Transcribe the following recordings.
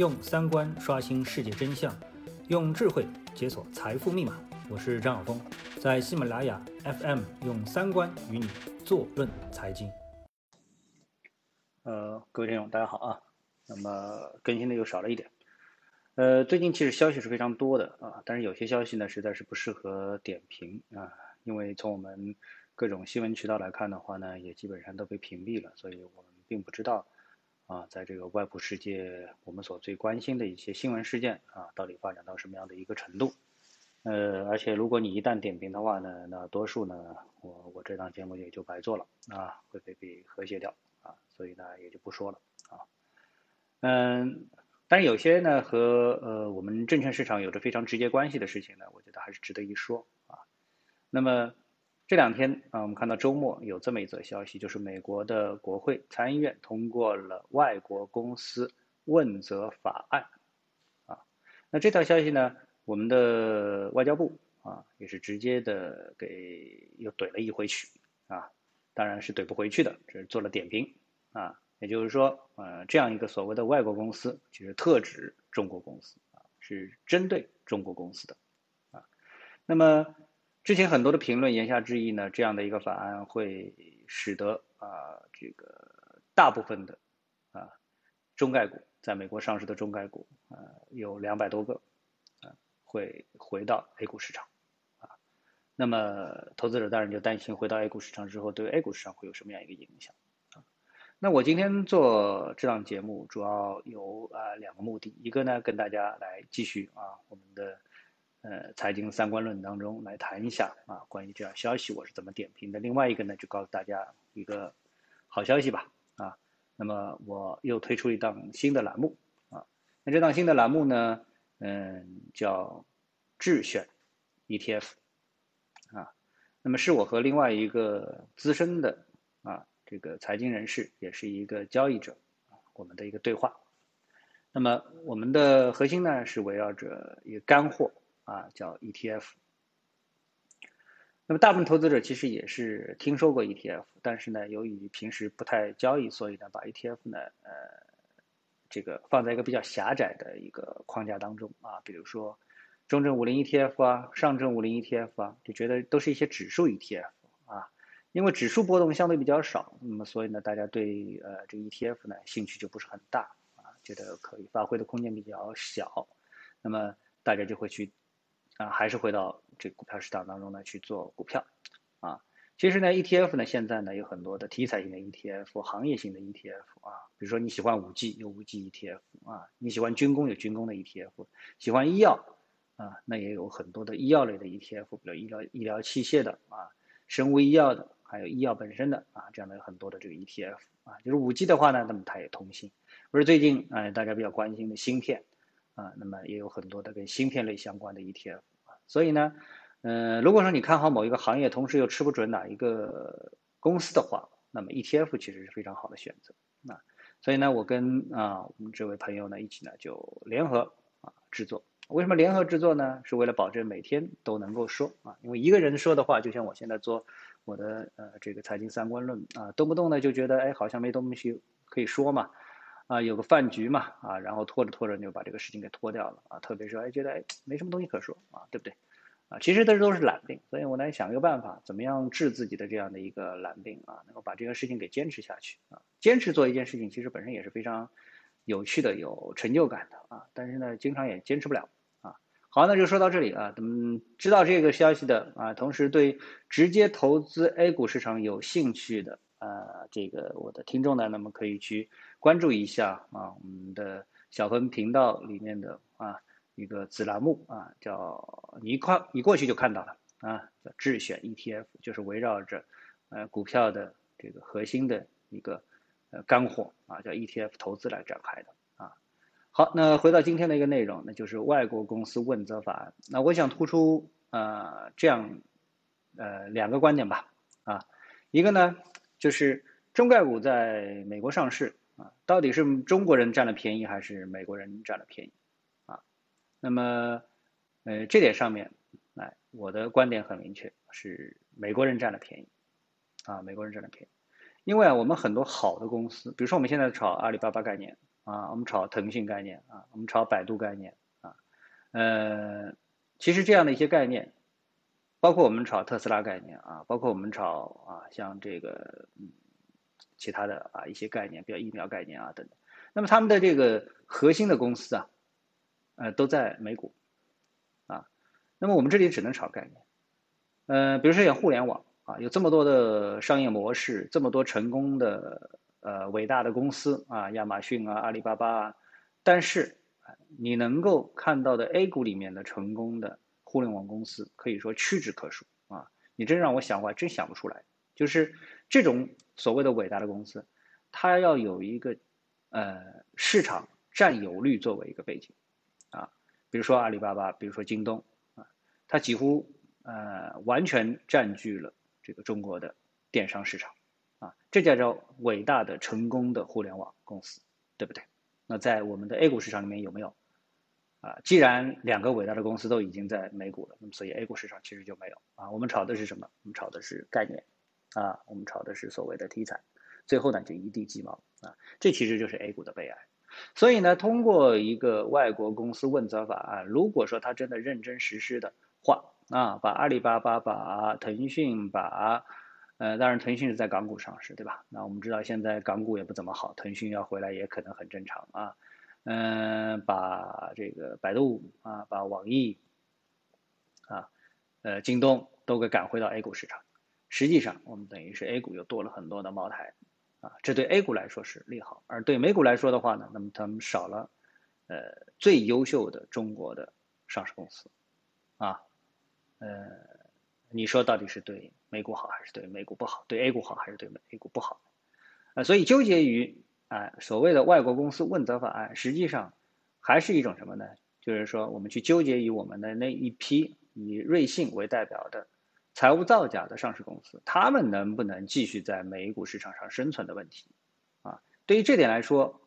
用三观刷新世界真相，用智慧解锁财富密码。我是张晓峰，在喜马拉雅 FM 用三观与你坐论财经。呃，各位听众，大家好啊。那么更新的又少了一点。呃，最近其实消息是非常多的啊，但是有些消息呢，实在是不适合点评啊，因为从我们各种新闻渠道来看的话呢，也基本上都被屏蔽了，所以我们并不知道。啊，在这个外部世界，我们所最关心的一些新闻事件啊，到底发展到什么样的一个程度？呃，而且如果你一旦点评的话呢，那多数呢，我我这档节目也就白做了啊，会被被和谐掉啊，所以呢也就不说了啊。嗯，但是有些呢和呃我们证券市场有着非常直接关系的事情呢，我觉得还是值得一说啊。那么。这两天啊，我们看到周末有这么一则消息，就是美国的国会参议院通过了外国公司问责法案，啊，那这条消息呢，我们的外交部啊也是直接的给又怼了一回去，啊，当然是怼不回去的，这是做了点评，啊，也就是说，呃，这样一个所谓的外国公司，其实特指中国公司啊，是针对中国公司的，啊，那么。之前很多的评论言下之意呢，这样的一个法案会使得啊这个大部分的啊中概股在美国上市的中概股啊有两百多个啊会回到 A 股市场啊，那么投资者当然就担心回到 A 股市场之后对 A 股市场会有什么样一个影响啊？那我今天做这档节目主要有啊两个目的，一个呢跟大家来继续啊我们的。呃，财经三观论当中来谈一下啊，关于这样消息我是怎么点评的。另外一个呢，就告诉大家一个好消息吧啊。那么我又推出一档新的栏目啊，那这档新的栏目呢，嗯，叫智选 ETF 啊。那么是我和另外一个资深的啊这个财经人士，也是一个交易者，我们的一个对话。那么我们的核心呢是围绕着一个干货。啊，叫 ETF。那么大部分投资者其实也是听说过 ETF，但是呢，由于平时不太交易，所以呢，把 ETF 呢，呃，这个放在一个比较狭窄的一个框架当中啊，比如说中证五零 ETF 啊，上证五零 ETF 啊，就觉得都是一些指数 ETF 啊，因为指数波动相对比较少，那么所以呢，大家对呃这个 ETF 呢兴趣就不是很大啊，觉得可以发挥的空间比较小，那么大家就会去。啊，还是回到这股票市场当中呢去做股票，啊，其实呢，ETF 呢现在呢有很多的题材型的 ETF，行业型的 ETF 啊，比如说你喜欢五 G 有五 G ETF 啊，你喜欢军工有军工的 ETF，喜欢医药啊，那也有很多的医药类的 ETF，比如医疗医疗器械的啊，生物医药的，还有医药本身的啊，这样的很多的这个 ETF 啊，就是五 G 的话呢，那么它也通信，不是最近啊大家比较关心的芯片啊，那么也有很多的跟芯片类相关的 ETF。所以呢，嗯，如果说你看好某一个行业，同时又吃不准哪一个公司的话，那么 ETF 其实是非常好的选择。那所以呢，我跟啊我们这位朋友呢一起呢就联合啊制作。为什么联合制作呢？是为了保证每天都能够说啊，因为一个人说的话，就像我现在做我的呃这个财经三观论啊，动不动呢就觉得哎好像没东西可以说嘛，啊有个饭局嘛啊，然后拖着拖着就把这个事情给拖掉了啊，特别是哎觉得哎没什么东西可说啊，对不对？啊，其实这都是懒病，所以我来想一个办法，怎么样治自己的这样的一个懒病啊，能够把这个事情给坚持下去啊。坚持做一件事情，其实本身也是非常有趣的、有成就感的啊。但是呢，经常也坚持不了啊。好，那就说到这里啊。嗯，知道这个消息的啊，同时对直接投资 A 股市场有兴趣的啊，这个我的听众呢，那么可以去关注一下啊，我们的小鹏频道里面的啊。一个子栏目啊，叫你一块你过去就看到了啊，叫智选 ETF，就是围绕着呃股票的这个核心的一个呃干货啊，叫 ETF 投资来展开的啊。好，那回到今天的一个内容，那就是外国公司问责法案。那我想突出呃这样呃两个观点吧啊，一个呢就是中概股在美国上市啊，到底是中国人占了便宜还是美国人占了便宜？啊那么，呃，这点上面，哎，我的观点很明确，是美国人占了便宜，啊，美国人占了便宜，因为啊，我们很多好的公司，比如说我们现在炒阿里巴巴概念，啊，我们炒腾讯概念，啊，我们炒百度概念啊，呃，其实这样的一些概念，包括我们炒特斯拉概念啊，包括我们炒啊像这个嗯其他的啊一些概念，比如疫苗概念啊等等，那么他们的这个核心的公司啊，呃都在美股啊，那么我们这里只能炒概念，呃，比如说像互联网啊，有这么多的商业模式，这么多成功的。呃，伟大的公司啊，亚马逊啊，阿里巴巴啊，但是你能够看到的 A 股里面的成功的互联网公司，可以说屈指可数啊。你真让我想，我还真想不出来。就是这种所谓的伟大的公司，它要有一个呃市场占有率作为一个背景啊，比如说阿里巴巴，比如说京东啊，它几乎呃完全占据了这个中国的电商市场。啊，这叫做伟大的成功的互联网公司，对不对？那在我们的 A 股市场里面有没有？啊，既然两个伟大的公司都已经在美股了，那么所以 A 股市场其实就没有啊。我们炒的是什么？我们炒的是概念，啊，我们炒的是所谓的题材，最后呢就一地鸡毛啊。这其实就是 A 股的悲哀。所以呢，通过一个外国公司问责法案，如果说他真的认真实施的话，啊，把阿里巴巴、把腾讯、把呃，当然，腾讯是在港股上市，对吧？那我们知道现在港股也不怎么好，腾讯要回来也可能很正常啊。嗯，把这个百度啊，把网易啊，呃，京东都给赶回到 A 股市场，实际上我们等于是 A 股又多了很多的茅台啊，这对 A 股来说是利好，而对美股来说的话呢，那么他们少了呃最优秀的中国的上市公司啊，呃。你说到底是对美股好还是对美股不好？对 A 股好还是对 A 股不好？啊，所以纠结于啊所谓的外国公司问责法案，实际上还是一种什么呢？就是说我们去纠结于我们的那一批以瑞信为代表的财务造假的上市公司，他们能不能继续在美股市场上生存的问题？啊，对于这点来说，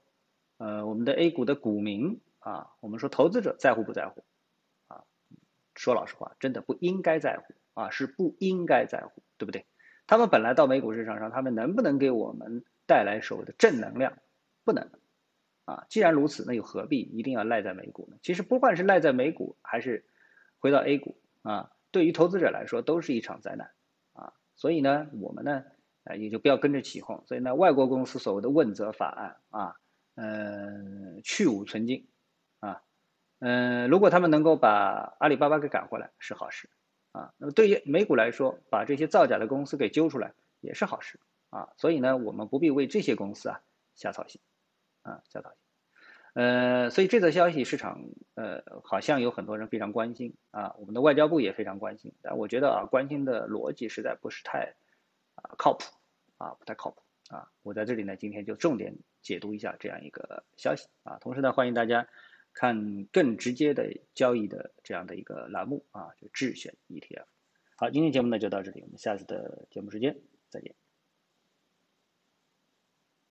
呃，我们的 A 股的股民啊，我们说投资者在乎不在乎？啊，说老实话，真的不应该在乎。啊，是不应该在乎，对不对？他们本来到美股市场上，他们能不能给我们带来所谓的正能量？不能。啊，既然如此，那又何必一定要赖在美股呢？其实不管是赖在美股，还是回到 A 股，啊，对于投资者来说都是一场灾难。啊，所以呢，我们呢，呃，也就不要跟着起哄。所以呢，外国公司所谓的问责法案，啊，嗯，去无存菁。啊，嗯，如果他们能够把阿里巴巴给赶回来，是好事。啊，那么对于美股来说，把这些造假的公司给揪出来也是好事啊，所以呢，我们不必为这些公司啊瞎操心，啊瞎操心，呃，所以这则消息市场呃好像有很多人非常关心啊，我们的外交部也非常关心，但我觉得啊关心的逻辑实在不是太啊靠谱啊不太靠谱啊，我在这里呢今天就重点解读一下这样一个消息啊，同时呢欢迎大家。看更直接的交易的这样的一个栏目啊，就智选 ETF。好，今天节目呢就到这里，我们下次的节目时间再见。